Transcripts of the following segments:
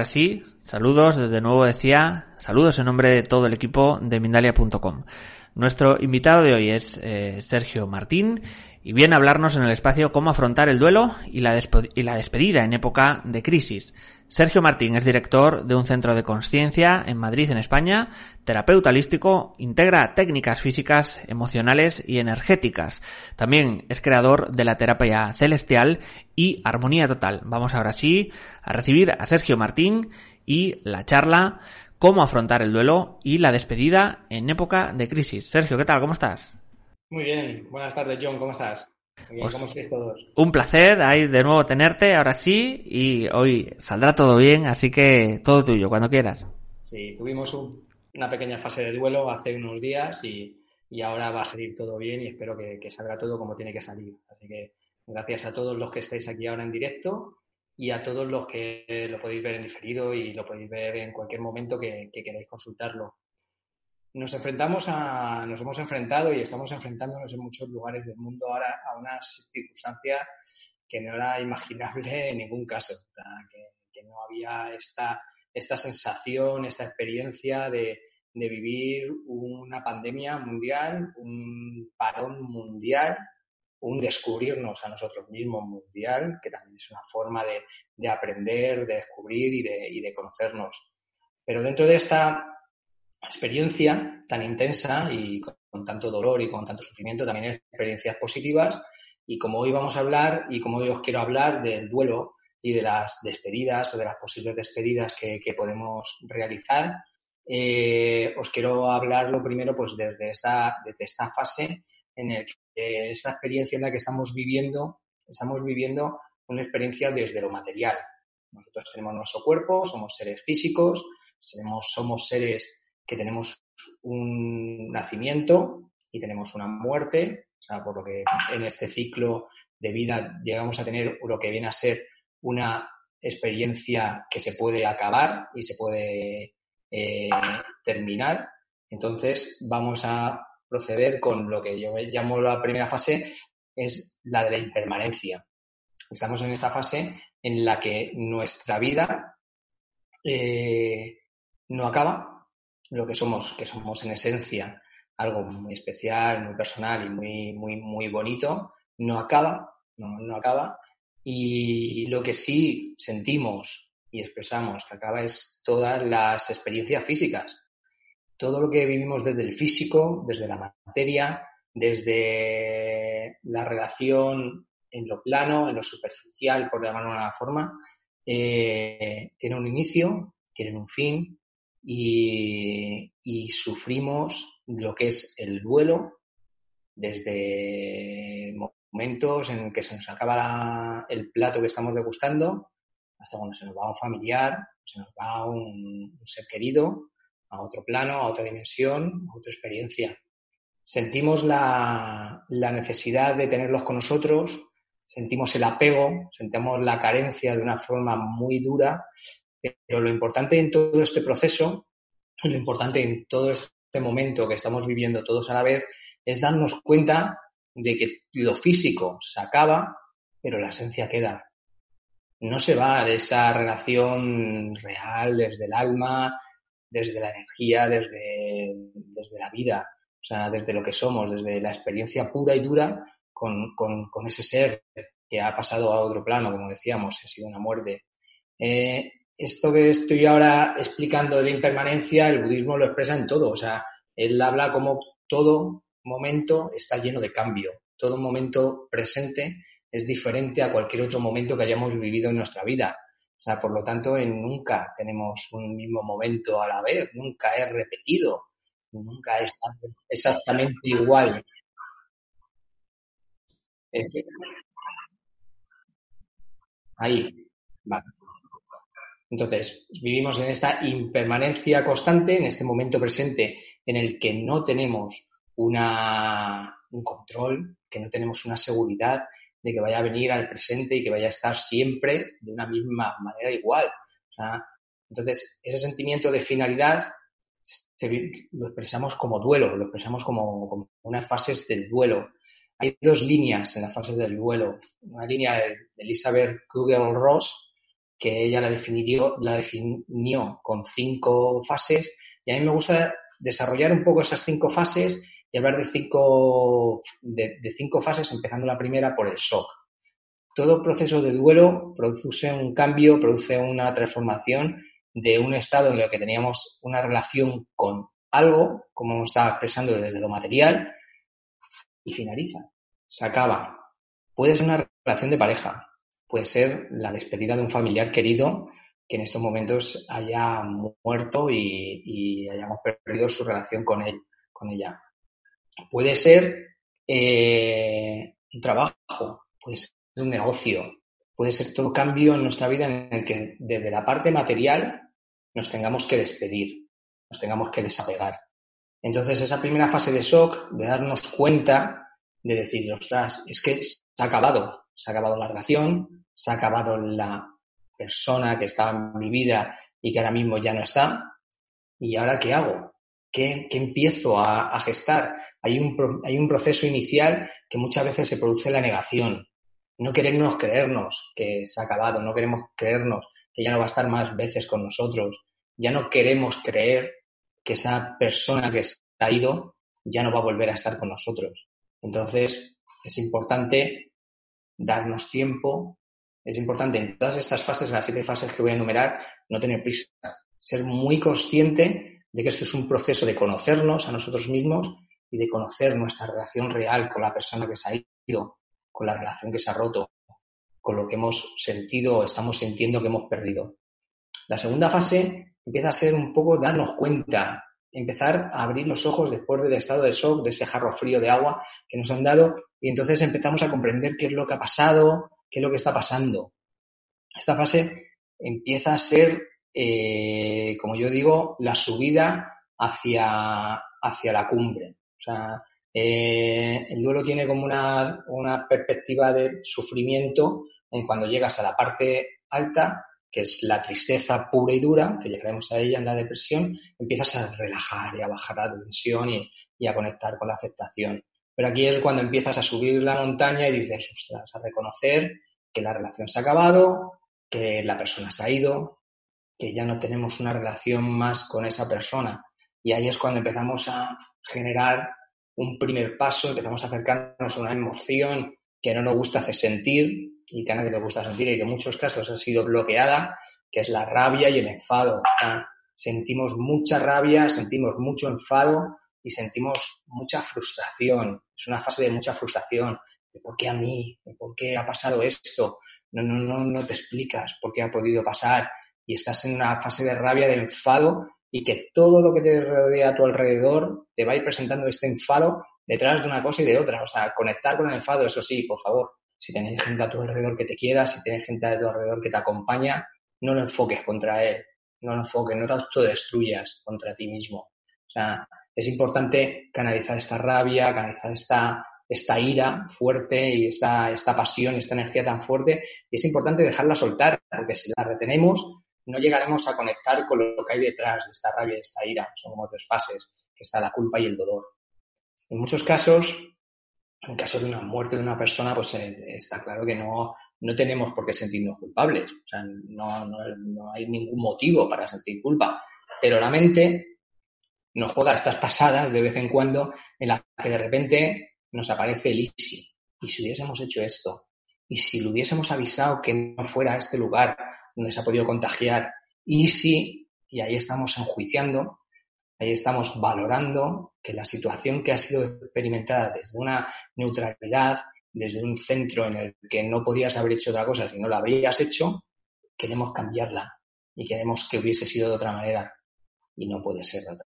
Ahora sí, saludos, desde nuevo decía, saludos en nombre de todo el equipo de Mindalia.com. Nuestro invitado de hoy es eh, Sergio Martín y viene a hablarnos en el espacio cómo afrontar el duelo y la, y la despedida en época de crisis. Sergio Martín es director de un centro de conciencia en Madrid, en España, terapeuta holístico, integra técnicas físicas, emocionales y energéticas. También es creador de la terapia celestial y armonía total. Vamos ahora sí a recibir a Sergio Martín y la charla cómo afrontar el duelo y la despedida en época de crisis. Sergio, ¿qué tal? ¿Cómo estás? Muy bien, buenas tardes John, ¿cómo estás? Bien, Pues- ¿Cómo estáis todos? Un placer ahí de nuevo tenerte, ahora sí, y hoy saldrá todo bien, así que todo tuyo, cuando quieras. Sí, tuvimos un- una pequeña fase de duelo hace unos días y, y ahora va a salir todo bien y espero que, que salga todo como tiene que salir. Así que gracias a todos los que estáis aquí ahora en directo y a todos los que lo podéis ver en diferido y lo podéis ver en cualquier momento que, que queráis consultarlo. Nos enfrentamos a, nos hemos enfrentado y estamos enfrentándonos en muchos lugares del mundo ahora a unas circunstancias que no era imaginable en ningún caso. Que, que no había esta, esta sensación, esta experiencia de, de vivir una pandemia mundial, un parón mundial, un descubrirnos a nosotros mismos mundial, que también es una forma de, de aprender, de descubrir y de, y de conocernos. Pero dentro de esta experiencia tan intensa y con, con tanto dolor y con tanto sufrimiento, también experiencias positivas. Y como hoy vamos a hablar, y como hoy os quiero hablar del duelo y de las despedidas o de las posibles despedidas que, que podemos realizar, eh, os quiero hablar lo primero pues desde esta, desde esta fase en el que esta experiencia en la que estamos viviendo, estamos viviendo una experiencia desde lo material. Nosotros tenemos nuestro cuerpo, somos seres físicos, somos, somos seres que tenemos un nacimiento y tenemos una muerte, o sea, por lo que en este ciclo de vida llegamos a tener lo que viene a ser una experiencia que se puede acabar y se puede eh, terminar. Entonces vamos a proceder con lo que yo llamo la primera fase, es la de la impermanencia. Estamos en esta fase en la que nuestra vida eh, no acaba, lo que somos, que somos en esencia algo muy especial, muy personal y muy, muy, muy bonito, no acaba, no, no acaba. Y lo que sí sentimos y expresamos que acaba es todas las experiencias físicas. Todo lo que vivimos desde el físico, desde la materia, desde la relación en lo plano, en lo superficial, por llamarlo de una forma, eh, tiene un inicio, tiene un fin y, y sufrimos lo que es el duelo desde momentos en que se nos acaba la- el plato que estamos degustando hasta cuando se nos va un familiar, se nos va un, un ser querido a otro plano, a otra dimensión, a otra experiencia. Sentimos la, la necesidad de tenerlos con nosotros, sentimos el apego, sentimos la carencia de una forma muy dura, pero lo importante en todo este proceso, lo importante en todo este momento que estamos viviendo todos a la vez, es darnos cuenta de que lo físico se acaba, pero la esencia queda. No se va esa relación real desde el alma, desde la energía, desde, desde la vida, o sea, desde lo que somos, desde la experiencia pura y dura con, con, con ese ser que ha pasado a otro plano, como decíamos, ha sido una muerte. Eh, esto que estoy ahora explicando de la impermanencia, el budismo lo expresa en todo, o sea, él habla como todo momento está lleno de cambio, Todo momento presente es diferente a cualquier otro momento que hayamos vivido en nuestra vida. O sea, por lo tanto, en nunca tenemos un mismo momento a la vez, nunca es repetido, nunca es exactamente igual. Ahí, vale. Entonces, vivimos en esta impermanencia constante, en este momento presente en el que no tenemos una, un control, que no tenemos una seguridad de que vaya a venir al presente y que vaya a estar siempre de una misma manera igual. entonces, ese sentimiento de finalidad lo expresamos como duelo, lo expresamos como, como, unas fases del duelo. Hay dos líneas en las fases del duelo. Una línea de Elizabeth Kugel-Ross, que ella la definió, la definió con cinco fases y a mí me gusta desarrollar un poco esas cinco fases y hablar de cinco, de, cinco fases, empezando la primera por el shock. Todo proceso de duelo produce un cambio, produce una transformación de un estado en el que teníamos una relación con algo, como estaba expresando desde lo material, y finaliza, se acaba. Puede ser una relación de pareja, puede ser la despedida de un familiar querido que en estos momentos haya muerto y, hayamos perdido su relación con él, con ella. Puede ser eh, un trabajo, puede ser un negocio, puede ser todo cambio en nuestra vida en el que desde la parte material nos tengamos que despedir, nos tengamos que desapegar. Entonces esa primera fase de shock, de darnos cuenta, de decir, ostras, es que se ha acabado, se ha acabado la relación, se ha acabado la persona que estaba en mi vida y que ahora mismo ya no está. ¿Y ahora qué hago? ¿Qué, empiezo a, gestar? Hay un, hay un proceso inicial que muchas veces se produce la negación. No queremos creernos que se ha acabado, no queremos creernos que ya no va a estar más veces con nosotros. Ya no queremos creer que esa persona que se ha ido ya no va a volver a estar con nosotros. Entonces, es importante darnos tiempo, es importante en todas estas fases, en las siete fases que voy a enumerar, no tener prisa, ser muy consciente de que esto es un proceso de conocernos a nosotros mismos y de conocer nuestra relación real con la persona que se ha ido, con la relación que se ha roto, con lo que hemos sentido o estamos sintiendo que hemos perdido. La segunda fase empieza a ser un poco darnos cuenta, empezar a abrir los ojos después del estado de shock, de ese jarro frío de agua que nos han dado, y entonces empezamos a comprender qué es lo que ha pasado, qué es lo que está pasando. Esta fase empieza a ser, eh, como yo digo, la subida hacia, hacia la cumbre. O sea, eh, el duelo tiene como una, una perspectiva de sufrimiento en cuando llegas a la parte alta, que es la tristeza pura y dura, que llegaremos a ella en la depresión, empiezas a relajar y a bajar la tensión y, y a conectar con la aceptación. Pero aquí es cuando empiezas a subir la montaña y dices, ostras, a reconocer que la relación se ha acabado, que la persona se ha ido, que ya no tenemos una relación más con esa persona. Y ahí es cuando empezamos a generar un primer paso, empezamos a acercarnos a una emoción que no nos gusta hacer sentir y que a nadie le gusta sentir y que en muchos casos ha sido bloqueada, que es la rabia y el enfado. Sentimos mucha rabia, sentimos mucho enfado y sentimos mucha frustración. Es una fase de mucha frustración. De ¿Por qué a mí? ¿Por qué ha pasado esto? No, no, no, no te explicas por qué ha podido pasar. Y estás en una fase de rabia, de enfado y que todo lo que te rodea a tu alrededor te va a ir presentando este enfado detrás de una cosa y de otra. O sea, conectar con el enfado, eso sí, por favor. Si tienes gente a tu alrededor que te quiera, si tienes gente a tu alrededor que te acompaña, no lo enfoques contra él. No lo enfoques, no te autodestruyas contra ti mismo. O sea, es importante canalizar esta rabia, canalizar esta, esta ira fuerte y esta, esta pasión, esta energía tan fuerte. Y es importante dejarla soltar, porque si la retenemos, no llegaremos a conectar con lo que hay detrás de esta rabia y esta ira. Son como tres fases, que está la culpa y el dolor. En muchos casos, en caso de una muerte de una persona, pues eh, está claro que no, no tenemos por qué sentirnos culpables. O sea, no, no, no hay ningún motivo para sentir culpa. Pero la mente nos juega estas pasadas de vez en cuando en las que de repente nos aparece el easy. ¿Y si hubiésemos hecho esto? ¿Y si lo hubiésemos avisado que no fuera a este lugar donde se ha podido contagiar? ¿Y si? Y ahí estamos enjuiciando. ahí estamos valorando que la situación que ha sido experimentada desde una neutralidad, desde un centro en el que no podías haber hecho otra cosa si no la habrías hecho, queremos cambiarla y queremos que hubiese sido de otra manera y no puede ser de otra.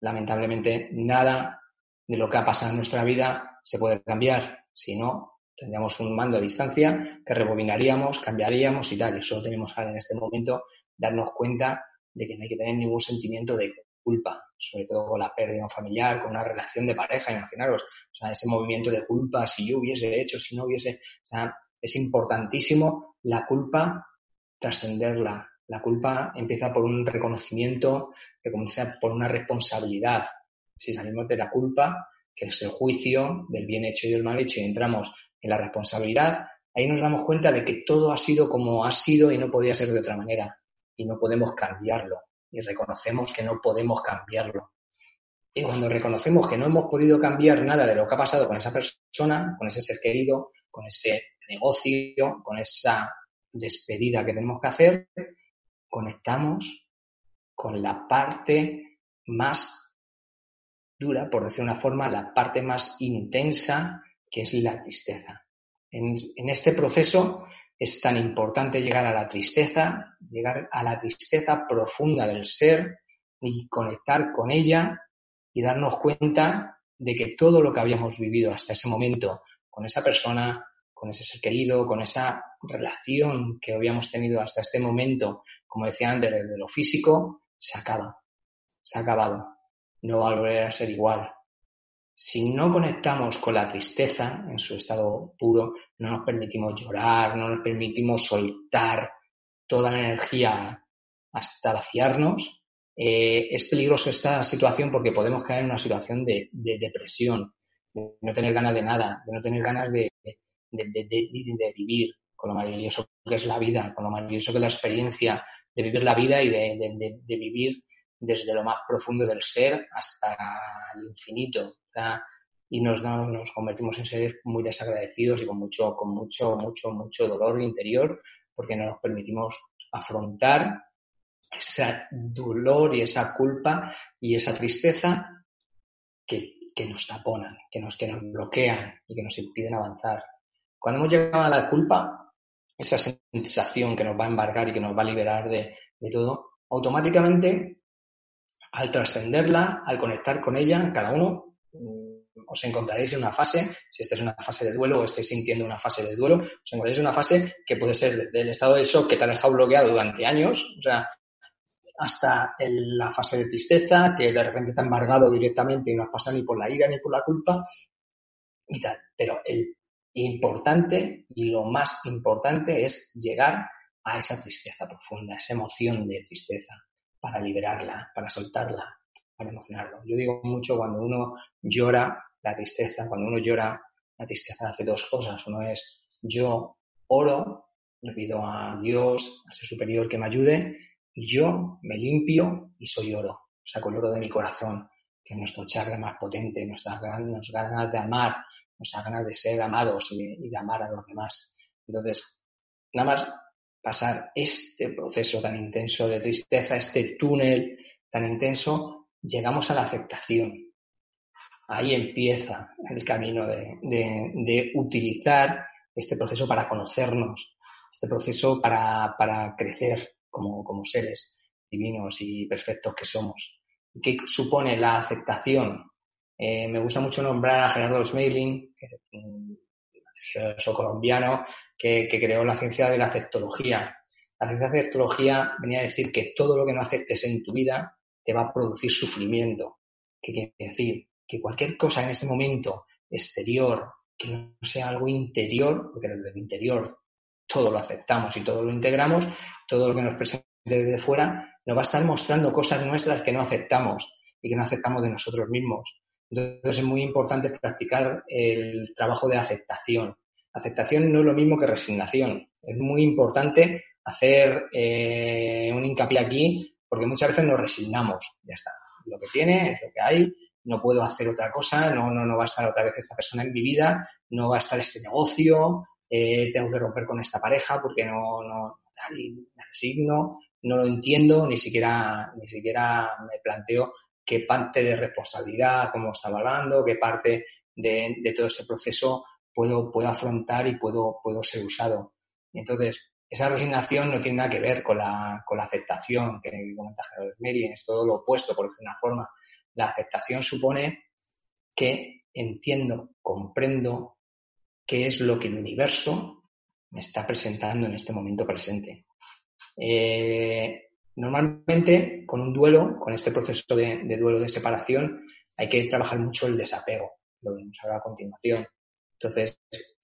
Lamentablemente, nada de lo que ha pasado en nuestra vida se puede cambiar, si no, tendríamos un mando a distancia que rebobinaríamos, cambiaríamos y tal. Y solo tenemos ahora en este momento darnos cuenta de que no hay que tener ningún sentimiento de culpa, sobre todo con la pérdida familiar, con una relación de pareja, imaginaros, o sea, ese movimiento de culpa, si yo hubiese hecho, si no hubiese, o sea, es importantísimo la culpa trascenderla. La culpa empieza por un reconocimiento, que comienza por una responsabilidad. Si salimos de la culpa, que es el juicio del bien hecho y del mal hecho, y entramos en la responsabilidad, ahí nos damos cuenta de que todo ha sido como ha sido y no podía ser de otra manera. Y no podemos cambiarlo. Y reconocemos que no podemos cambiarlo. Y cuando reconocemos que no hemos podido cambiar nada de lo que ha pasado con esa persona, con ese ser querido, con ese negocio, con esa despedida que tenemos que hacer, conectamos con la parte más dura, por decir una forma, la parte más intensa, que es la tristeza. En, en, este proceso es tan importante llegar a la tristeza, llegar a la tristeza profunda del ser y conectar con ella y darnos cuenta de que todo lo que habíamos vivido hasta ese momento con esa persona, con ese ser querido, con esa relación que habíamos tenido hasta este momento, como decía antes, de lo físico, se acaba. Se ha acabado. No va a volver a ser igual. Si no conectamos con la tristeza en su estado puro, no nos permitimos llorar, no nos permitimos soltar toda la energía hasta vaciarnos, eh, es peligroso esta situación porque podemos caer en una situación de, de depresión, de no tener ganas de nada, de no tener ganas de, de, vivir, con lo maravilloso que es la vida, con lo maravilloso que es la experiencia de vivir la vida y de, vivir desde lo más profundo del ser hasta el infinito. Y nos, nos convertimos en seres muy desagradecidos y con mucho, con mucho, mucho, mucho dolor interior porque no nos permitimos afrontar ese dolor y esa culpa y esa tristeza que, que nos taponan, que nos, que nos bloquean y que nos impiden avanzar. Cuando hemos llegado a la culpa, esa sensación que nos va a embargar y que nos va a liberar de, todo, automáticamente, al trascenderla, al conectar con ella, cada uno mm, os encontraréis en una fase, si esta es una fase de duelo o estáis sintiendo una fase de duelo, os encontraréis en una fase que puede ser del estado de shock que te ha dejado bloqueado durante años, o sea, hasta la fase de tristeza, que de repente te ha embargado directamente y no has pasado ni por la ira ni por la culpa y tal. Pero el importante y lo más importante es llegar a esa tristeza profunda, esa emoción de tristeza, para liberarla, para soltarla, para emocionarlo. Yo digo mucho cuando uno llora la tristeza, cuando uno llora la tristeza hace dos cosas. Uno es yo oro, le pido a Dios, a ser superior que me ayude, y yo me limpio y soy oro. Saco el oro de mi corazón, que es nuestro chakra más potente, nuestras ganas de amar, nuestra ganas de ser amados y de, amar a los demás. Entonces, nada más pasar este proceso tan intenso de tristeza, este túnel tan intenso, llegamos a la aceptación. Ahí empieza el camino de, de, utilizar este proceso para conocernos, este proceso para, para crecer como, como, seres divinos y perfectos que somos. ¿Qué supone la aceptación? Eh, me gusta mucho nombrar a Gerardo Smeilin, que es un colombiano que, creó la ciencia de la aceptología. La ciencia de la aceptología venía a decir que todo lo que no aceptes en tu vida te va a producir sufrimiento. ¿Qué quiere decir? Que cualquier cosa en este momento exterior, que no sea algo interior, porque desde el interior todo lo aceptamos y todo lo integramos, todo lo que nos presente desde fuera nos va a estar mostrando cosas nuestras que no aceptamos y que no aceptamos de nosotros mismos. Entonces es muy importante practicar el trabajo de aceptación. Aceptación no es lo mismo que resignación. Es muy importante hacer eh, un hincapié aquí porque muchas veces nos resignamos. Ya está. Lo que tiene es lo que hay. No puedo hacer otra cosa. No, no, no va a estar otra vez esta persona en mi vida. No va a estar este negocio. Eh, tengo que romper con esta pareja porque no, no, me resigno. no lo entiendo, ni siquiera, ni siquiera me planteo qué parte de responsabilidad, como estaba hablando, qué parte de, de todo este proceso puedo, puedo afrontar y puedo, puedo ser usado. Entonces, esa resignación no tiene nada que ver con la, con la aceptación que comenta Gerard Meri, es todo lo opuesto, por decir una forma. La aceptación supone que entiendo, comprendo qué es lo que el universo me está presentando en este momento presente. Eh, normalmente, con un duelo, con este proceso de, de, duelo de separación, hay que trabajar mucho el desapego, lo vemos ahora a continuación. Entonces,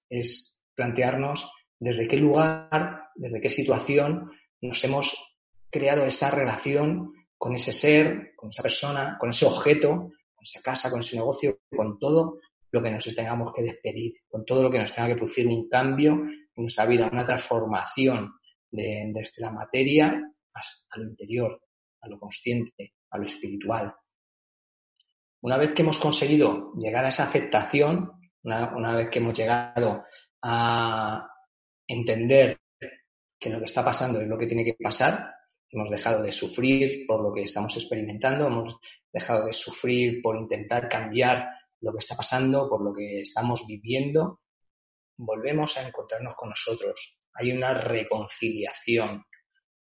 es plantearnos desde qué lugar, desde qué situación nos hemos creado esa relación con ese ser, con esa persona, con ese objeto, con esa casa, con ese negocio, con todo lo que nos tengamos que despedir, con todo lo que nos tenga que producir un cambio en nuestra vida, una transformación de, desde la materia a lo interior, a lo consciente, a lo espiritual. Una vez que hemos conseguido llegar a esa aceptación, una, vez que hemos llegado a entender que lo que está pasando es lo que tiene que pasar, hemos dejado de sufrir por lo que estamos experimentando, hemos dejado de sufrir por intentar cambiar lo que está pasando, por lo que estamos viviendo, volvemos a encontrarnos con nosotros. Hay una reconciliación.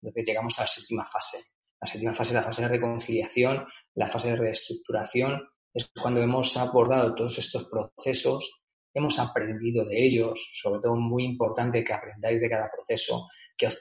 Entonces llegamos a la séptima fase. La séptima fase es la fase de reconciliación, la fase de reestructuración, es cuando hemos abordado todos estos procesos, hemos aprendido de ellos, sobre todo muy importante que aprendáis de cada proceso, que os,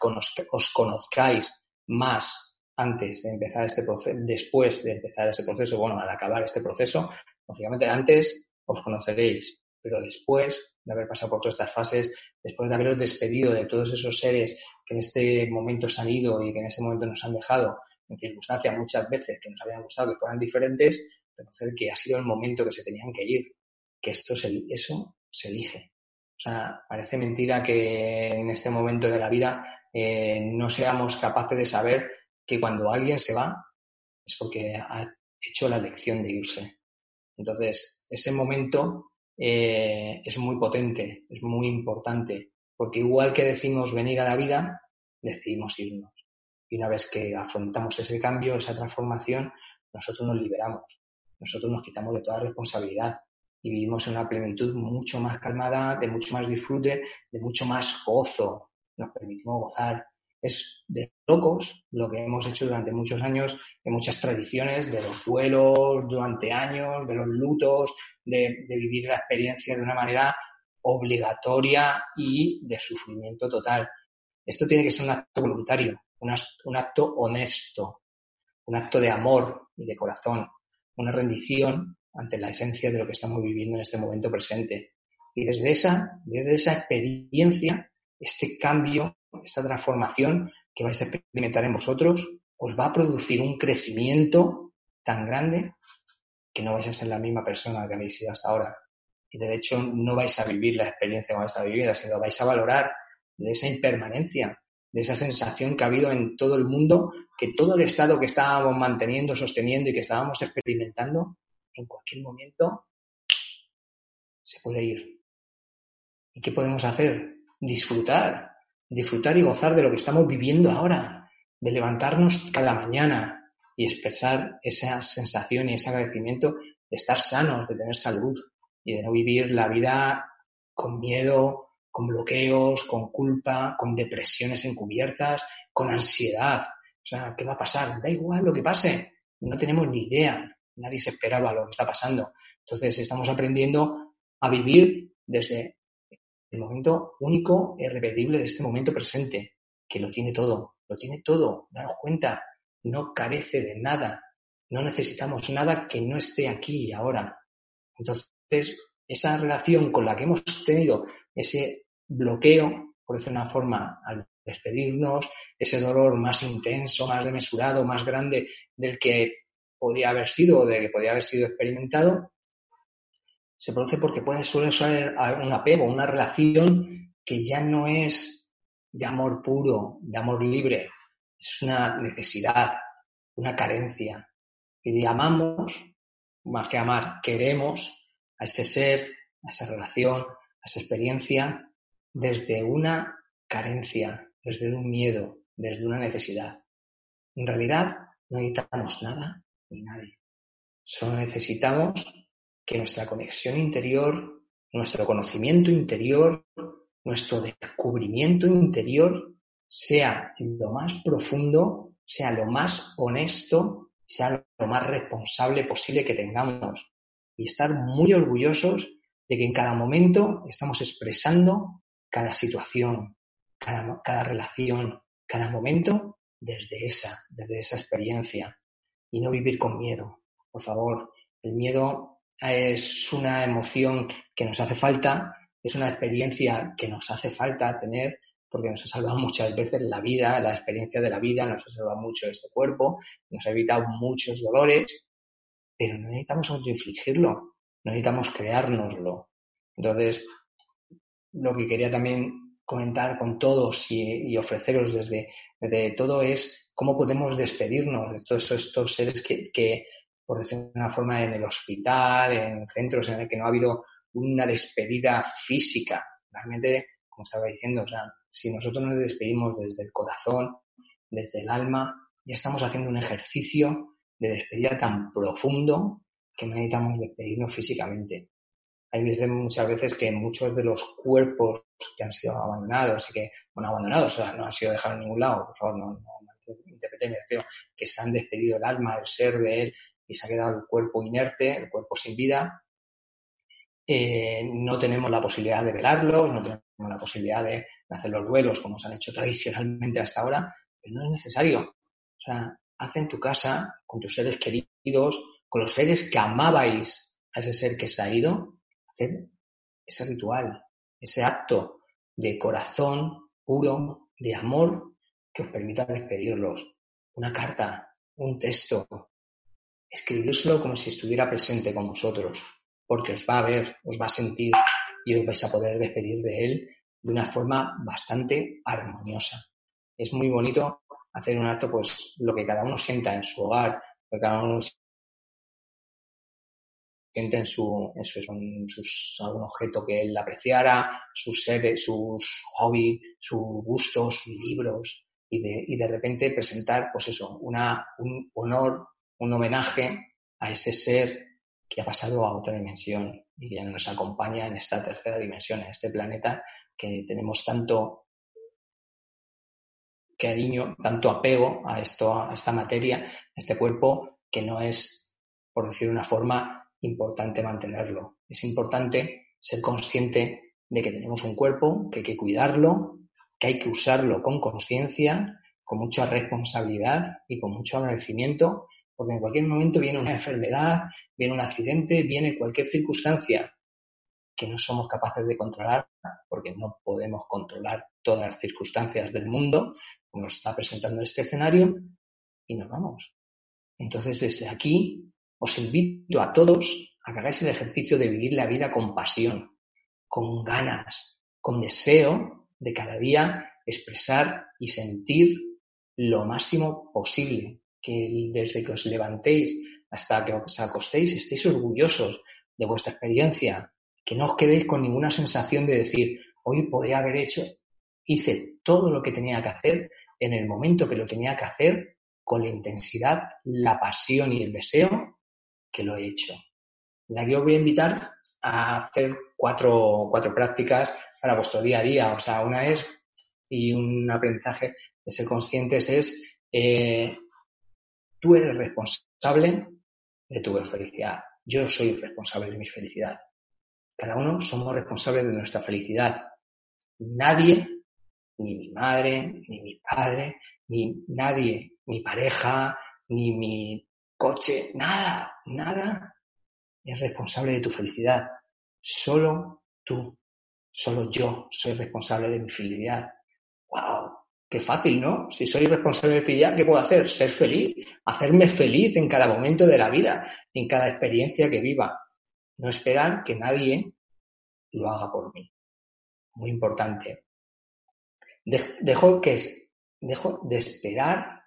os conozcáis más antes de empezar este proceso, después de empezar este proceso, bueno, al acabar este proceso, lógicamente antes os conoceréis, pero después de haber pasado por todas estas fases, después de haberos despedido de todos esos seres que en este momento se han ido y que en este momento nos han dejado en circunstancias muchas veces que nos habían gustado que fueran diferentes, reconocer que ha sido el momento que se tenían que ir, que esto se, eso se elige. O sea, parece mentira que en este momento de la vida eh, no seamos capaces de saber que cuando alguien se va es porque ha hecho la elección de irse. Entonces, ese momento eh, es muy potente, es muy importante, porque igual que decimos venir a la vida, decidimos irnos. Y una vez que afrontamos ese cambio, esa transformación, nosotros nos liberamos, nosotros nos quitamos de toda responsabilidad y vivimos en una plenitud mucho más calmada, de mucho más disfrute, de mucho más gozo. Nos permitimos gozar. Es de locos lo que hemos hecho durante muchos años, de muchas tradiciones, de los duelos durante años, de los lutos, de, de vivir la experiencia de una manera obligatoria y de sufrimiento total. Esto tiene que ser un acto voluntario, un acto honesto, un acto de amor y de corazón, una rendición ante la esencia de lo que estamos viviendo en este momento presente. Y desde esa, desde esa experiencia, este cambio, esta transformación que vais a experimentar en vosotros, os va a producir un crecimiento tan grande que no vais a ser la misma persona que habéis sido hasta ahora. Y de hecho no vais a vivir la experiencia que vais a vivir, sino vais a valorar de esa impermanencia, de esa sensación que ha habido en todo el mundo, que todo el estado que estábamos manteniendo, sosteniendo y que estábamos experimentando, en cualquier momento se puede ir. ¿Y qué podemos hacer? Disfrutar, disfrutar y gozar de lo que estamos viviendo ahora, de levantarnos cada mañana y expresar esa sensación y ese agradecimiento de estar sanos, de tener salud y de no vivir la vida con miedo, con bloqueos, con culpa, con depresiones encubiertas, con ansiedad. O sea, ¿qué va a pasar? Da igual lo que pase. No tenemos ni idea. Nadie se esperaba lo que está pasando. Entonces, estamos aprendiendo a vivir desde el momento único e irrepetible de este momento presente, que lo tiene todo, lo tiene todo. Daros cuenta, no carece de nada. No necesitamos nada que no esté aquí y ahora. Entonces, esa relación con la que hemos tenido ese bloqueo, por decir una forma, al despedirnos, ese dolor más intenso, más desmesurado, más grande del que podía haber sido o del que podía haber sido experimentado, se produce porque puede suele ser un apego, una relación que ya no es de amor puro, de amor libre, es una necesidad, una carencia. Y amamos, más que amar, queremos a ese ser, a esa relación, a esa experiencia, desde una carencia, desde un miedo, desde una necesidad. En realidad no necesitamos nada ni nadie. Solo necesitamos que nuestra conexión interior, nuestro conocimiento interior, nuestro descubrimiento interior sea lo más profundo, sea lo más honesto, sea lo más responsable posible que tengamos. Y estar muy orgullosos de que en cada momento estamos expresando cada situación, cada, relación, cada momento desde esa, desde esa experiencia. Y no vivir con miedo. Por favor, el miedo es una emoción que nos hace falta, es una experiencia que nos hace falta tener porque nos ha salvado muchas veces la vida, la experiencia de la vida, nos ha salvado mucho este cuerpo, nos ha evitado muchos dolores, pero no necesitamos autoinfligirlo, necesitamos creárnoslo. Entonces, lo que quería también comentar con todos y, ofreceros desde, todo es cómo podemos despedirnos de todos estos seres que, que, por decirlo de una forma, en el hospital, en centros en el que no ha habido una despedida física. Realmente, como estaba diciendo, o sea, si nosotros nos despedimos desde el corazón, desde el alma, ya estamos haciendo un ejercicio de despedida tan profundo que no necesitamos despedirnos físicamente hay veces, muchas veces que muchos de los cuerpos que han sido abandonados y que, bueno, abandonados, o sea, no han sido dejados en ningún lado, por favor, no, no interpretéme, que se han despedido el alma, el ser de él y se ha quedado el cuerpo inerte, el cuerpo sin vida, eh, no tenemos la posibilidad de velarlos, no tenemos la posibilidad de hacer los duelos como se han hecho tradicionalmente hasta ahora, pero no es necesario. O sea, haz en tu casa, con tus seres queridos, con los seres que amabais a ese ser que se ha ido, hacer ese ritual, ese acto de corazón puro, de amor, que os permita despedirlos. Una carta, un texto, escribírselo como si estuviera presente con vosotros, porque os va a ver, os va a sentir y os vais a poder despedir de él de una forma bastante armoniosa. Es muy bonito hacer un acto, pues lo que cada uno sienta en su hogar, lo que cada uno siente en su, en su, sus, algún objeto que él apreciara, sus seres, sus hobbies, sus gustos, sus libros, y de, y de repente presentar, pues eso, una, un honor, un homenaje a ese ser que ha pasado a otra dimensión y que ya nos acompaña en esta tercera dimensión, en este planeta que tenemos tanto cariño, tanto apego a esto, a esta materia, a este cuerpo, que no es, por decir una forma, importante mantenerlo. Es importante ser consciente de que tenemos un cuerpo, que hay que cuidarlo, que hay que usarlo con conciencia, con mucha responsabilidad y con mucho agradecimiento, porque en cualquier momento viene una enfermedad, viene un accidente, viene cualquier circunstancia que no somos capaces de controlar, porque no podemos controlar todas las circunstancias del mundo, como nos está presentando este escenario, y nos vamos. Entonces, desde aquí, os invito a todos a que hagáis el ejercicio de vivir la vida con pasión, con ganas, con deseo de cada día expresar y sentir lo máximo posible, que desde que os levantéis hasta que os acostéis estéis orgullosos de vuestra experiencia, que no os quedéis con ninguna sensación de decir, hoy podía haber hecho, hice todo lo que tenía que hacer en el momento que lo tenía que hacer, con la intensidad, la pasión y el deseo que lo he hecho. De aquí os voy a invitar a hacer cuatro, cuatro prácticas para vuestro día a día. O sea, una es, y un aprendizaje de ser conscientes es, eh, tú eres responsable de tu felicidad. Yo soy responsable de mi felicidad. Cada uno somos responsables de nuestra felicidad. Nadie, ni mi madre, ni mi padre, ni nadie, mi pareja, ni mi coche, nada, nada es responsable de tu felicidad. Solo tú, solo yo soy responsable de mi felicidad. ¡Wow! Qué fácil, ¿no? Si soy responsable de mi felicidad, ¿qué puedo hacer? Ser feliz, hacerme feliz en cada momento de la vida, en cada experiencia que viva. No esperar que nadie lo haga por mí. Muy importante. dejo que, dejo de esperar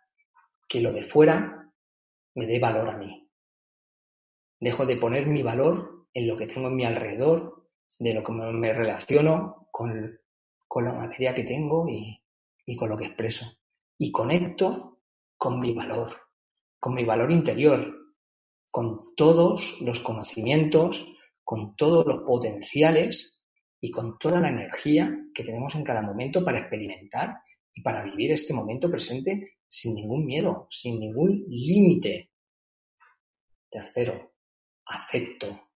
que lo de fuera me dé valor a mí. Dejo de poner mi valor en lo que tengo en mi alrededor, de lo que me relaciono con, con la materia que tengo y, y con lo que expreso. Y conecto con mi valor, con mi valor interior, con todos los conocimientos, con todos los potenciales y con toda la energía que tenemos en cada momento para experimentar y para vivir este momento presente sin ningún miedo, sin ningún límite. Tercero, acepto.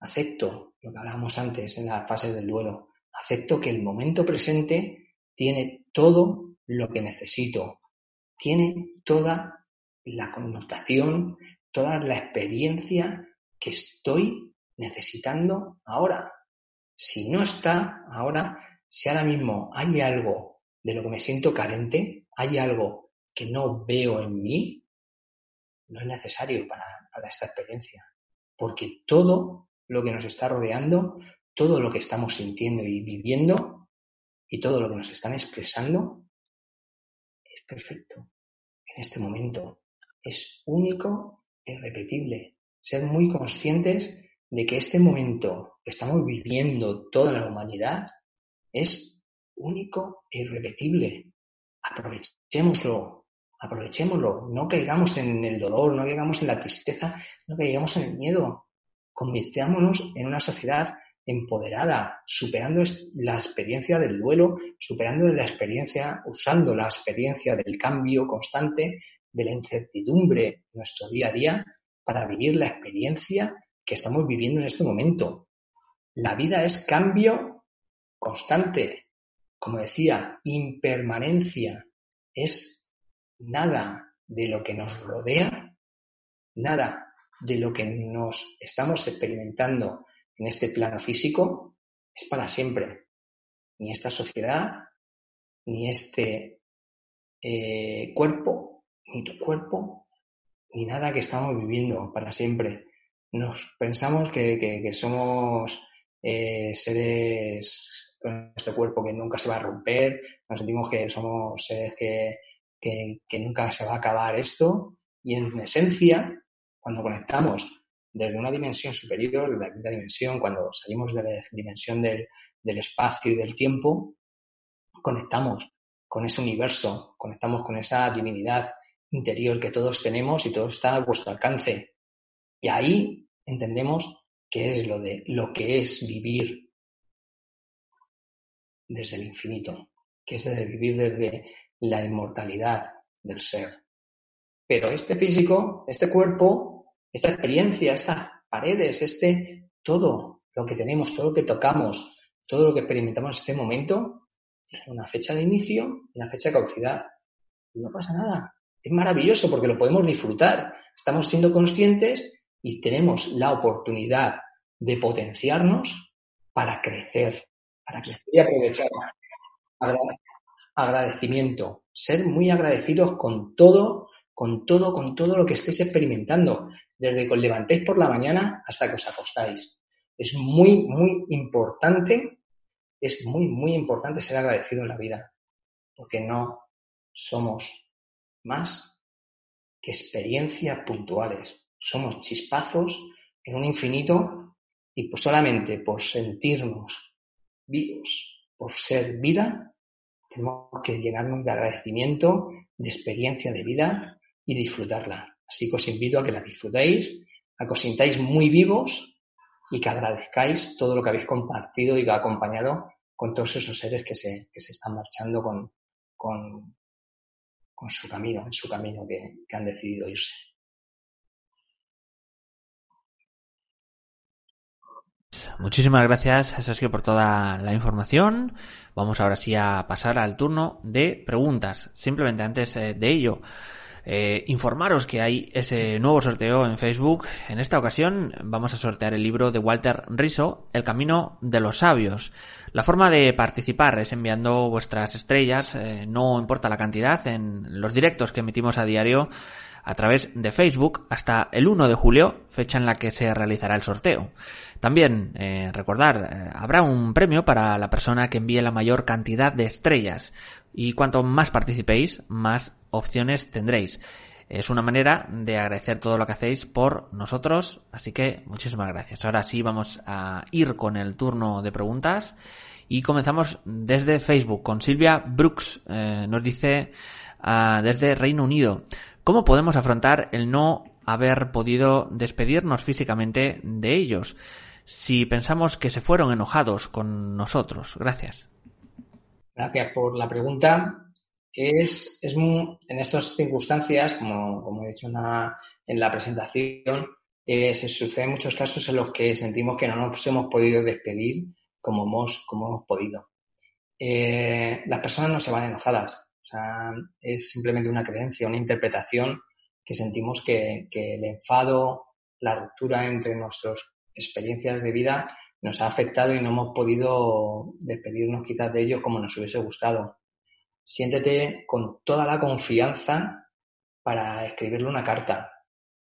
Acepto lo que hablábamos antes en la fase del duelo. Acepto que el momento presente tiene todo lo que necesito. Tiene toda la connotación, toda la experiencia que estoy necesitando ahora. Si no está ahora, si ahora mismo hay algo de lo que me siento carente, hay algo que no veo en mí, no es necesario para, esta experiencia. Porque todo lo que nos está rodeando, todo lo que estamos sintiendo y viviendo y todo lo que nos están expresando es perfecto en este momento. Es único irrepetible. Ser muy conscientes de que este momento que estamos viviendo toda la humanidad es único e irrepetible. Aprovechémoslo, aprovechémoslo, no caigamos en el dolor, no caigamos en la tristeza, no caigamos en el miedo. Convirtámonos en una sociedad empoderada, superando la experiencia del duelo, superando la experiencia, usando la experiencia del cambio constante, de la incertidumbre en nuestro día a día, para vivir la experiencia que estamos viviendo en este momento. La vida es cambio constante. Como decía, impermanencia. Es nada de lo que nos rodea, nada de lo que nos estamos experimentando en este plano físico es para siempre. Ni esta sociedad, ni este eh, cuerpo, ni tu cuerpo, ni nada que estamos viviendo para siempre. Nos pensamos que, somos eh, seres con este cuerpo que nunca se va a romper, nos sentimos que somos seres que, que nunca se va a acabar esto y en esencia, cuando conectamos desde una dimensión superior, de la quinta dimensión, cuando salimos de la dimensión del, del espacio y del tiempo, conectamos con ese universo, conectamos con esa divinidad interior que todos tenemos y todo está a vuestro alcance. Y ahí entendemos qué es lo de lo que es vivir desde el infinito, que es desde vivir desde la inmortalidad del ser. Pero este físico, este cuerpo, esta experiencia, estas paredes, este todo lo que tenemos, todo lo que tocamos, todo lo que experimentamos en este momento, tiene una fecha de inicio y una fecha de caducidad. Y no pasa nada. Es maravilloso porque lo podemos disfrutar. Estamos siendo conscientes y tenemos la oportunidad de potenciarnos para crecer, para crecer y aprovechar. Agradecimiento, ser muy agradecidos con todo, con todo, con todo lo que estéis experimentando, desde que os levantéis por la mañana hasta que os acostáis. Es muy, muy importante, es muy, muy importante ser agradecido en la vida, porque no somos más que experiencias puntuales. Somos chispazos en un infinito y pues solamente por sentirnos vivos, por ser vida, tenemos que llenarnos de agradecimiento, de experiencia de vida y disfrutarla. Así que os invito a que la disfrutéis, a que os sintáis muy vivos y que agradezcáis todo lo que habéis compartido y que ha acompañado con todos esos seres que se, que se están marchando con, con, con su camino, en su camino que, han decidido irse. Muchísimas gracias, Sergio, por toda la información. Vamos ahora sí a pasar al turno de preguntas. Simplemente antes eh, de ello, eh, informaros que hay ese nuevo sorteo en Facebook. En esta ocasión vamos a sortear el libro de Walter Riso, El Camino de los Sabios. La forma de participar es enviando vuestras estrellas, eh, no importa la cantidad, en los directos que emitimos a diario a través de Facebook hasta el 1 de julio, fecha en la que se realizará el sorteo. También, eh, recordar, habrá un premio para la persona que envíe la mayor cantidad de estrellas. Y cuanto más participéis, más opciones tendréis. Es una manera de agradecer todo lo que hacéis por nosotros, así que muchísimas gracias. Ahora sí vamos a ir con el turno de preguntas y comenzamos desde Facebook con Silvia Brooks. Eh, nos dice ah, desde Reino Unido. ¿Cómo podemos afrontar el no haber podido despedirnos físicamente de ellos si pensamos que se fueron enojados con nosotros? Gracias. Gracias por la pregunta. Es, es muy, en estas circunstancias, como, como he dicho en la, en la presentación, eh, se suceden muchos casos en los que sentimos que no nos hemos podido despedir como hemos, como hemos podido. Eh, las personas no se van enojadas, o sea, es simplemente una creencia, una interpretación que sentimos que, que el enfado, la ruptura entre nuestras experiencias de vida nos ha afectado y no hemos podido despedirnos quizás de ellos como nos hubiese gustado. Siéntete con toda la confianza para escribirle una carta,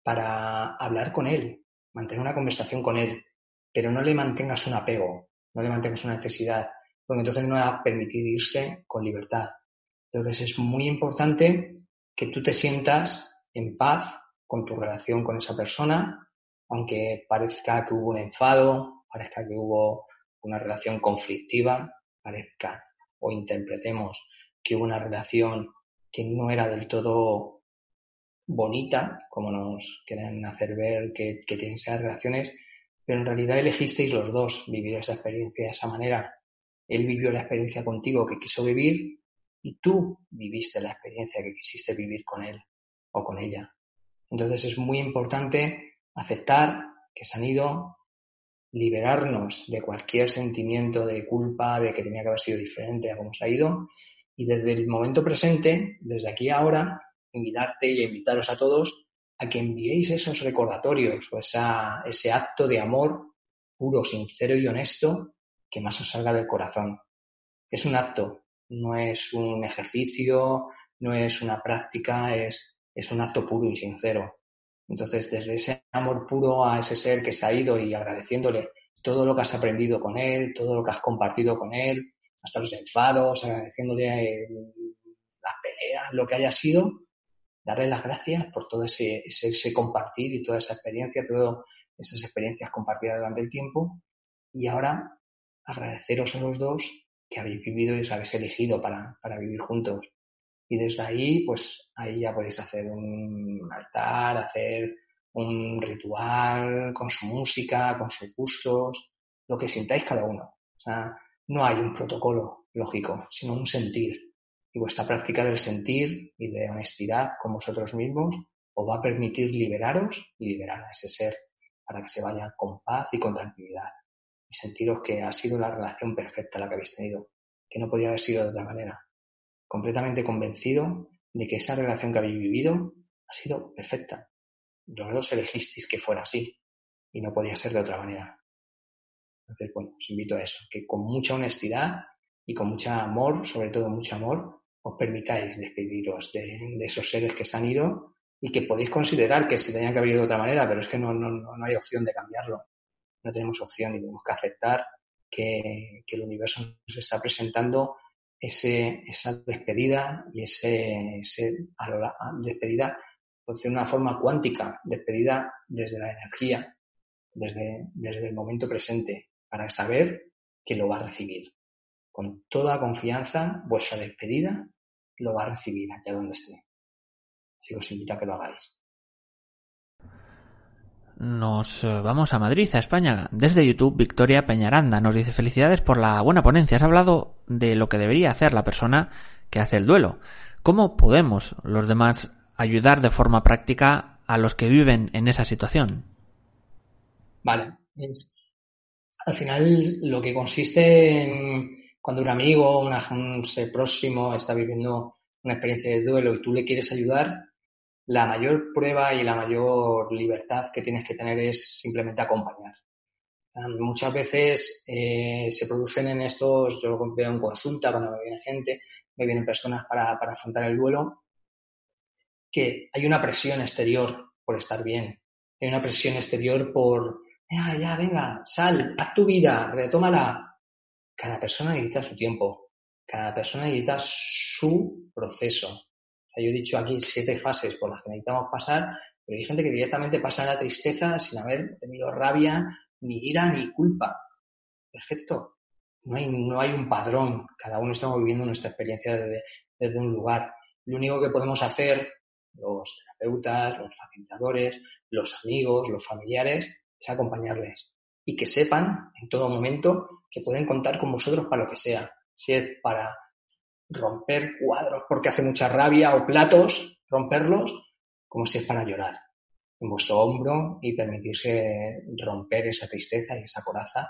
para hablar con él, mantener una conversación con él, pero no le mantengas un apego, no le mantengas una necesidad, porque entonces no va a permitir irse con libertad. Entonces es muy importante que tú te sientas en paz con tu relación con esa persona, aunque parezca que hubo un enfado, parezca que hubo una relación conflictiva, parezca o interpretemos que hubo una relación que no era del todo bonita, como nos quieren hacer ver que, que tienen esas relaciones, pero en realidad elegisteis los dos vivir esa experiencia de esa manera. Él vivió la experiencia contigo que quiso vivir y tú viviste la experiencia que quisiste vivir con él o con ella. Entonces es muy importante aceptar que se han ido, liberarnos de cualquier sentimiento de culpa, de que tenía que haber sido diferente a cómo se ha ido, y desde el momento presente, desde aquí ahora, invitarte y invitaros a todos a que enviéis esos recordatorios o ese acto de amor puro, sincero y honesto que más os salga del corazón. Es un acto, no es un ejercicio, no es una práctica, es, es un acto puro y sincero. Entonces, desde ese amor puro a ese ser que se ha ido y agradeciéndole todo lo que has aprendido con él, todo lo que has compartido con él, hasta los enfados, agradeciéndole eh, las peleas, lo que haya sido, darle las gracias por todo ese, ese, compartir y toda esa experiencia, todas esas experiencias compartidas durante el tiempo. Y ahora agradeceros a los dos que habéis vivido y os habéis elegido para, para vivir juntos. Y desde ahí, pues ahí ya podéis hacer un altar, hacer un ritual con su música, con sus gustos, lo que sintáis cada uno. O sea, no hay un protocolo lógico, sino un sentir. Y vuestra práctica del sentir y de honestidad con vosotros mismos os va a permitir liberaros y liberar a ese ser para que se vaya con paz y con tranquilidad. Y sentiros que ha sido la relación perfecta la que habéis tenido, que no podía haber sido de otra manera. Completamente convencido de que esa relación que habéis vivido ha sido perfecta. Los dos elegisteis que fuera así y no podía ser de otra manera. Entonces, bueno, os invito a eso, que con mucha honestidad y con mucho amor, sobre todo mucho amor, os permitáis despediros de, esos seres que se han ido y que podéis considerar que se tenían que haber ido de otra manera, pero es que no, no, no hay opción de cambiarlo. No tenemos opción y tenemos que aceptar que, el universo nos está presentando ese, esa despedida y ese, ese a la, despedida pues, de una forma cuántica, despedida desde la energía, desde, desde el momento presente, para saber que lo va a recibir con toda confianza, vuestra despedida lo va a recibir allá donde esté. Así os invito a que lo hagáis. Nos eh, vamos a Madrid, a España. Desde YouTube, Victoria Peñaranda nos dice felicidades por la buena ponencia. Has hablado de lo que debería hacer la persona que hace el duelo. ¿Cómo podemos los demás ayudar de forma práctica a los que viven en esa situación? Vale. Al final lo que consiste en cuando un amigo, un ser próximo está viviendo una experiencia de duelo y tú le quieres ayudar, la mayor prueba y la mayor libertad que tienes que tener es simplemente acompañar. Muchas veces eh, se producen en estos, yo lo veo en consulta cuando me viene gente, me vienen personas para, para afrontar el duelo, que hay una presión exterior por estar bien, hay una presión exterior por, ya, ya, venga, sal, haz tu vida, retómala, cada persona necesita su tiempo, cada persona necesita su proceso. yo he dicho aquí siete fases por las que necesitamos pasar, pero hay gente que directamente pasa la tristeza sin haber tenido rabia, ni ira, ni culpa. Perfecto. No hay, no hay un padrón. Cada uno estamos viviendo nuestra experiencia desde, desde un lugar. lo único que podemos hacer los terapeutas, los facilitadores, los amigos, los familiares, es acompañarles y que sepan en todo momento que pueden contar con vosotros para lo que sea. Si es para romper cuadros porque hace mucha rabia o platos, romperlos, como si es para llorar en vuestro hombro y permitirse romper esa tristeza y esa coraza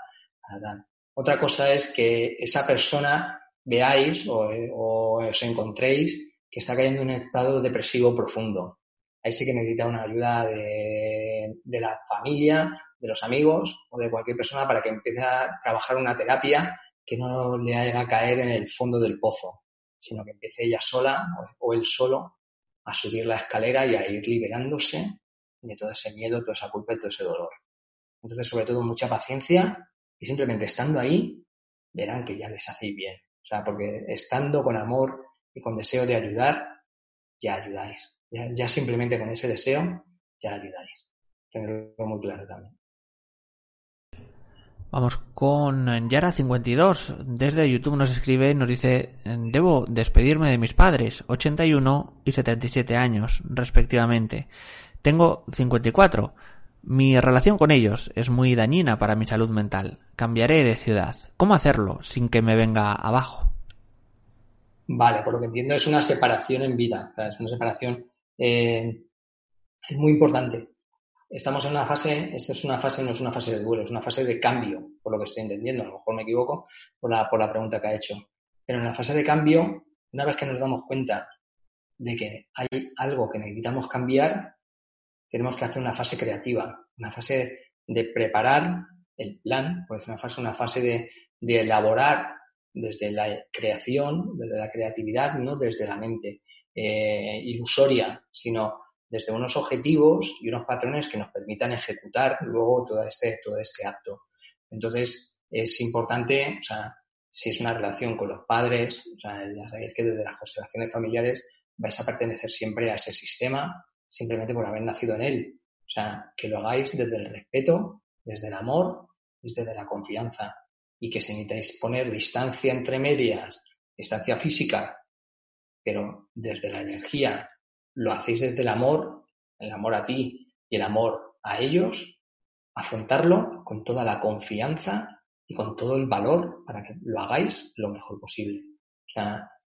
Otra cosa es que esa persona veáis o, o os encontréis que está cayendo en un estado depresivo profundo. Ahí sí que necesita una ayuda de, la familia, de los amigos o de cualquier persona para que empiece a trabajar una terapia que no le haga caer en el fondo del pozo, sino que empiece ella sola o él solo a subir la escalera y a ir liberándose de todo ese miedo, toda esa culpa y todo ese dolor. Entonces, sobre todo, mucha paciencia y simplemente estando ahí, verán que ya les hacéis bien. O sea, porque estando con amor y con deseo de ayudar, ya ayudáis. Ya, simplemente con ese deseo, ya ayudáis. Tenerlo muy claro también. Vamos con Yara52. Desde YouTube nos escribe y nos dice, debo despedirme de mis padres, 81 y 77 años, respectivamente. Tengo 54. Mi relación con ellos es muy dañina para mi salud mental. Cambiaré de ciudad. ¿Cómo hacerlo sin que me venga abajo? Vale, por lo que entiendo es una separación en vida, es una separación eh, es muy importante. Estamos en una fase, esta es una fase, no es una fase de duelo, es una fase de cambio, por lo que estoy entendiendo, a lo mejor me equivoco por la, por la pregunta que ha hecho. Pero en la fase de cambio, una vez que nos damos cuenta de que hay algo que necesitamos cambiar, tenemos que hacer una fase creativa, una fase de preparar el plan, pues una fase, una fase de, de elaborar desde la creación, desde la creatividad, no desde la mente eh, ilusoria, sino desde unos objetivos y unos patrones que nos permitan ejecutar luego todo este, todo este acto. Entonces, es importante, o sea, si es una relación con los padres, o sea, ya sabéis que desde las constelaciones familiares vais a pertenecer siempre a ese sistema, simplemente por haber nacido en él. O sea, que lo hagáis desde el respeto, desde el amor, desde la confianza y que si necesitáis poner distancia entre medias, distancia física, pero desde la energía lo hacéis desde el amor, el amor a ti y el amor a ellos, afrontarlo con toda la confianza y con todo el valor para que lo hagáis lo mejor posible.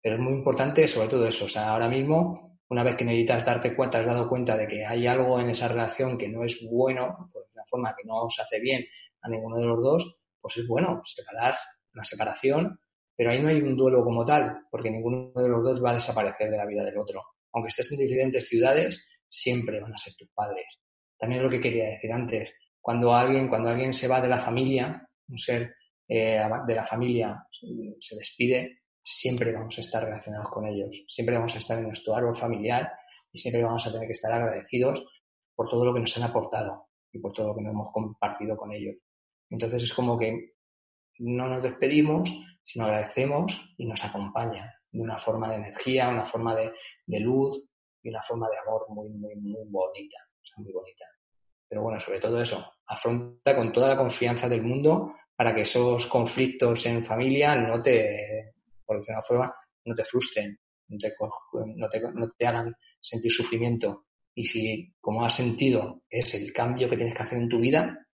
Pero es muy importante sobre todo eso. O sea, ahora mismo, una vez que necesitas darte cuenta, has dado cuenta de que hay algo en esa relación que no es bueno, por una forma que no os hace bien a ninguno de los dos, pues es bueno separar, una separación, pero ahí no hay un duelo como tal, porque ninguno de los dos va a desaparecer de la vida del otro. Aunque estés en diferentes ciudades, siempre van a ser tus padres. También es lo que quería decir antes. Cuando alguien, cuando alguien se va de la familia, un ser eh, de la familia se despide, siempre vamos a estar relacionados con ellos. Siempre vamos a estar en nuestro árbol familiar y siempre vamos a tener que estar agradecidos por todo lo que nos han aportado y por todo lo que nos hemos compartido con ellos. Entonces es como que no nos despedimos, sino agradecemos y nos acompaña de una forma de energía, una forma de, luz y una forma de amor muy, muy, muy bonita, muy bonita. Pero bueno, sobre todo eso, afronta con toda la confianza del mundo para que esos conflictos en familia no te, por decirlo de forma, no te frustren, no te, no te, no te hagan sentir sufrimiento. Y si, como has sentido, es el cambio que tienes que hacer en tu vida,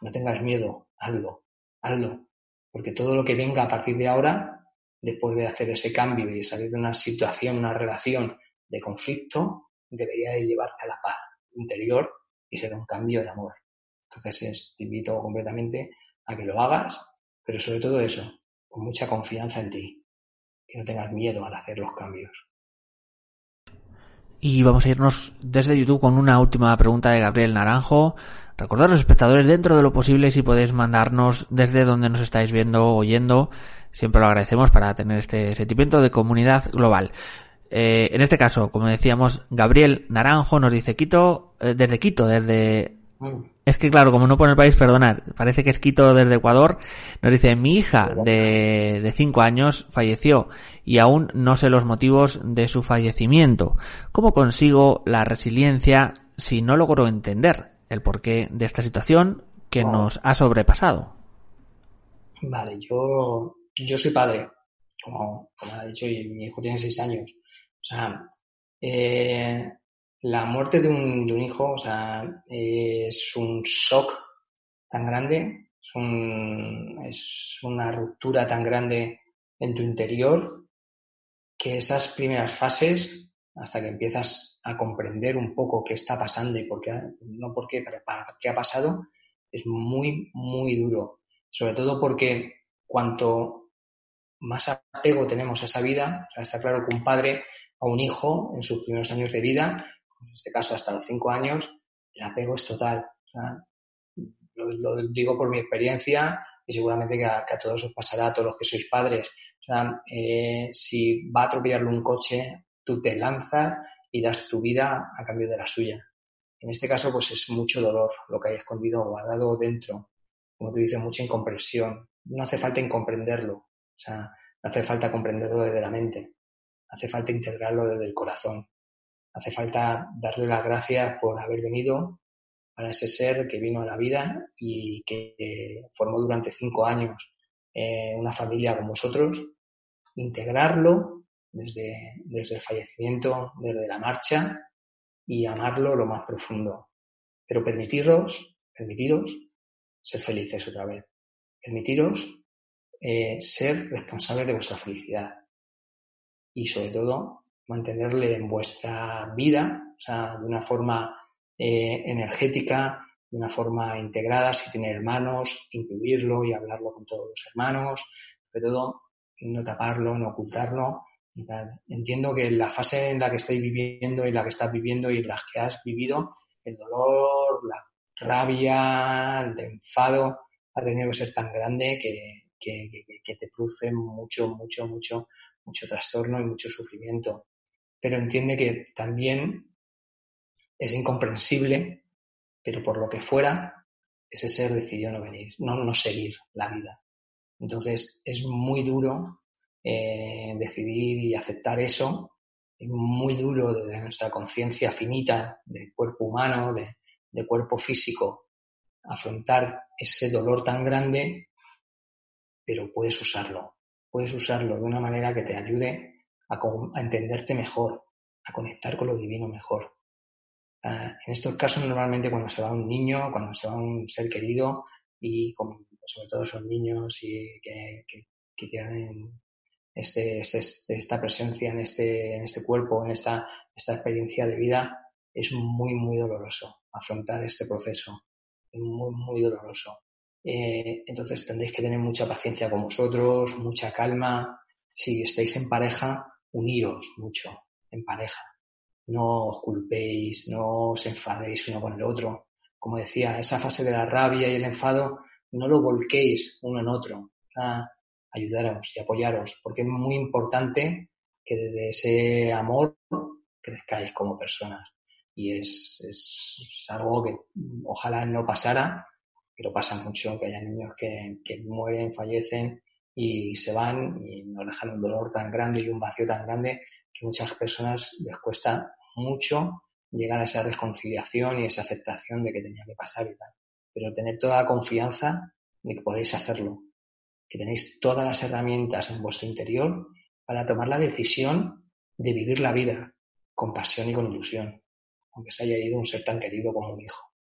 no tengas miedo, hazlo, hazlo. Porque todo lo que venga a partir de ahora, después de hacer ese cambio y salir de una situación, una relación de conflicto, debería de llevarte a la paz interior y ser un cambio de amor. Entonces te invito completamente a que lo hagas, pero sobre todo eso, con mucha confianza en ti, que no tengas miedo al hacer los cambios. Y vamos a irnos desde YouTube con una última pregunta de Gabriel Naranjo. Recordad los espectadores dentro de lo posible si podéis mandarnos desde donde nos estáis viendo o oyendo. Siempre lo agradecemos para tener este sentimiento de comunidad global. Eh, en este caso, como decíamos, Gabriel Naranjo nos dice Quito, eh, desde Quito, desde... Mm. Es que claro, como no pone el país, perdonad, parece que es Quito desde Ecuador. Nos dice, mi hija de, de cinco años falleció y aún no sé los motivos de su fallecimiento. ¿Cómo consigo la resiliencia si no logro entender el porqué de esta situación que nos ha sobrepasado. Vale, yo, yo soy padre, como, como ha dicho, y mi hijo tiene seis años. sea, eh, la muerte de un, de un hijo, o sea, eh, es un shock tan grande, es, un, es una ruptura tan grande en tu interior que esas primeras fases, hasta que empiezas a comprender un poco qué está pasando y por qué, no por qué, para qué ha pasado, es muy, muy duro. Sobre todo porque cuanto más apego tenemos a esa vida, o sea, está claro que un padre a un hijo en sus primeros años de vida, en este caso hasta los cinco años, el apego es total. Lo, digo por mi experiencia y seguramente que a, todos os pasará, a todos los que sois padres. Eh, si va a atropellarle un coche, tú te lanzas y das tu vida a cambio de la suya. En este caso, pues es mucho dolor lo que hay escondido, guardado dentro. Como tú dices, mucha incomprensión. No hace falta incomprenderlo. O sea, no hace falta comprenderlo desde la mente. Hace falta integrarlo desde el corazón. Hace falta darle las gracias por haber venido para ese ser que vino a la vida y que formó durante cinco años eh, una familia con vosotros, integrarlo desde, desde el fallecimiento, desde la marcha y amarlo lo más profundo. Pero permitiros, permitiros ser felices otra vez. Permitiros eh, ser responsables de vuestra felicidad. Y sobre todo, mantenerle en vuestra vida, o sea, de una forma eh, energética, de una forma integrada, si tiene hermanos, incluirlo y hablarlo con todos los hermanos, sobre todo no taparlo, no ocultarlo. Entiendo que la fase en la que estáis viviendo y la que estás viviendo y la que has vivido, el dolor, la rabia, el enfado, ha tenido que ser tan grande que, que, que, te produce mucho, mucho, mucho, mucho trastorno y mucho sufrimiento. Pero entiende que también es incomprensible, pero por lo que fuera, ese ser decidió no venir, no, no seguir la vida. Entonces es muy duro eh, decidir y aceptar eso, es muy duro desde nuestra conciencia finita de cuerpo humano, de, cuerpo físico, afrontar ese dolor tan grande, pero puedes usarlo, puedes usarlo de una manera que te ayude a, entenderte mejor, a conectar con lo divino mejor. Ah, en estos casos, normalmente cuando se va un niño, cuando se va un ser querido, y sobre todo son niños y que, que, este, este, esta presencia en este, en este cuerpo, en esta, esta experiencia de vida, es muy, muy doloroso afrontar este proceso. Es muy, muy doloroso. Eh, entonces tendréis que tener mucha paciencia con vosotros, mucha calma. Si estáis en pareja, uniros mucho en pareja no os culpéis, no os enfadéis uno con el otro. Como decía, esa fase de la rabia y el enfado, no lo volquéis uno en otro. Ayudaros y apoyaros, porque es muy importante que desde ese amor crezcáis como personas. Y es, es algo que ojalá no pasara, pero pasa mucho, que haya niños que, que mueren, fallecen y se van y nos dejan un dolor tan grande y un vacío tan grande que muchas personas les cuesta mucho llegar a esa reconciliación y esa aceptación de que tenía que pasar y tal. Pero tener toda la confianza de que podéis hacerlo, que tenéis todas las herramientas en vuestro interior para tomar la decisión de vivir la vida con pasión y con ilusión, aunque se haya ido un ser tan querido como un hijo.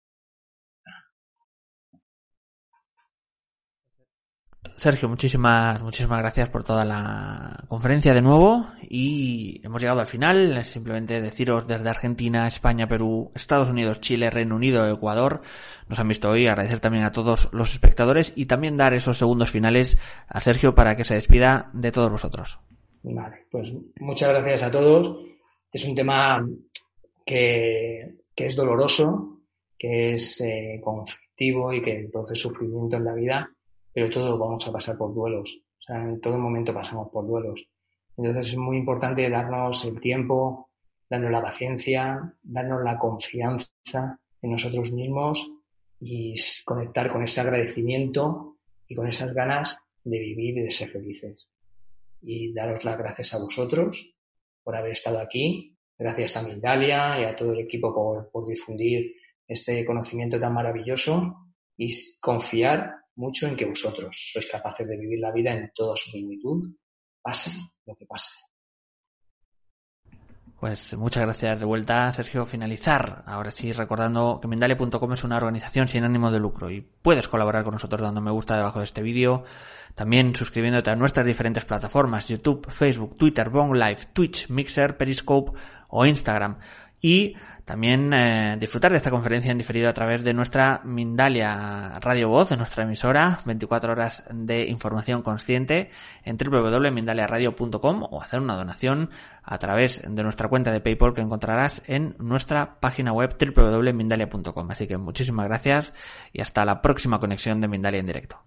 Sergio, muchísimas, muchísimas gracias por toda la conferencia de nuevo y hemos llegado al final. Simplemente deciros desde Argentina, España, Perú, Estados Unidos, Chile, Reino Unido, Ecuador, nos han visto hoy. Agradecer también a todos los espectadores y también dar esos segundos finales a Sergio para que se despida de todos vosotros. Vale, pues muchas gracias a todos. Es un tema que, que es doloroso, que es eh, conflictivo y que produce sufrimiento en la vida pero todos vamos a pasar por duelos. O sea, en todo momento pasamos por duelos. Entonces es muy importante darnos el tiempo, darnos la paciencia, darnos la confianza en nosotros mismos y conectar con ese agradecimiento y con esas ganas de vivir y de ser felices. Y daros las gracias a vosotros por haber estado aquí, gracias a Mindalia y a todo el equipo por, por difundir este conocimiento tan maravilloso y confiar mucho en que vosotros sois capaces de vivir la vida en toda su plenitud, pase lo que pase. Pues muchas gracias de vuelta, Sergio. Finalizar, ahora sí, recordando que Mindalia.com es una organización sin ánimo de lucro y puedes colaborar con nosotros dando me gusta debajo de este vídeo, también suscribiéndote a nuestras diferentes plataformas, YouTube, Facebook, Twitter, Bong Live, Twitch, Mixer, Periscope o Instagram y también eh, disfrutar de esta conferencia en diferido a través de nuestra Mindalia Radio Voz, de nuestra emisora, 24 horas de información consciente en www.mindaliaradio.com o hacer una donación a través de nuestra cuenta de PayPal que encontrarás en nuestra página web www.mindalia.com. Así que muchísimas gracias y hasta la próxima conexión de Mindalia en directo.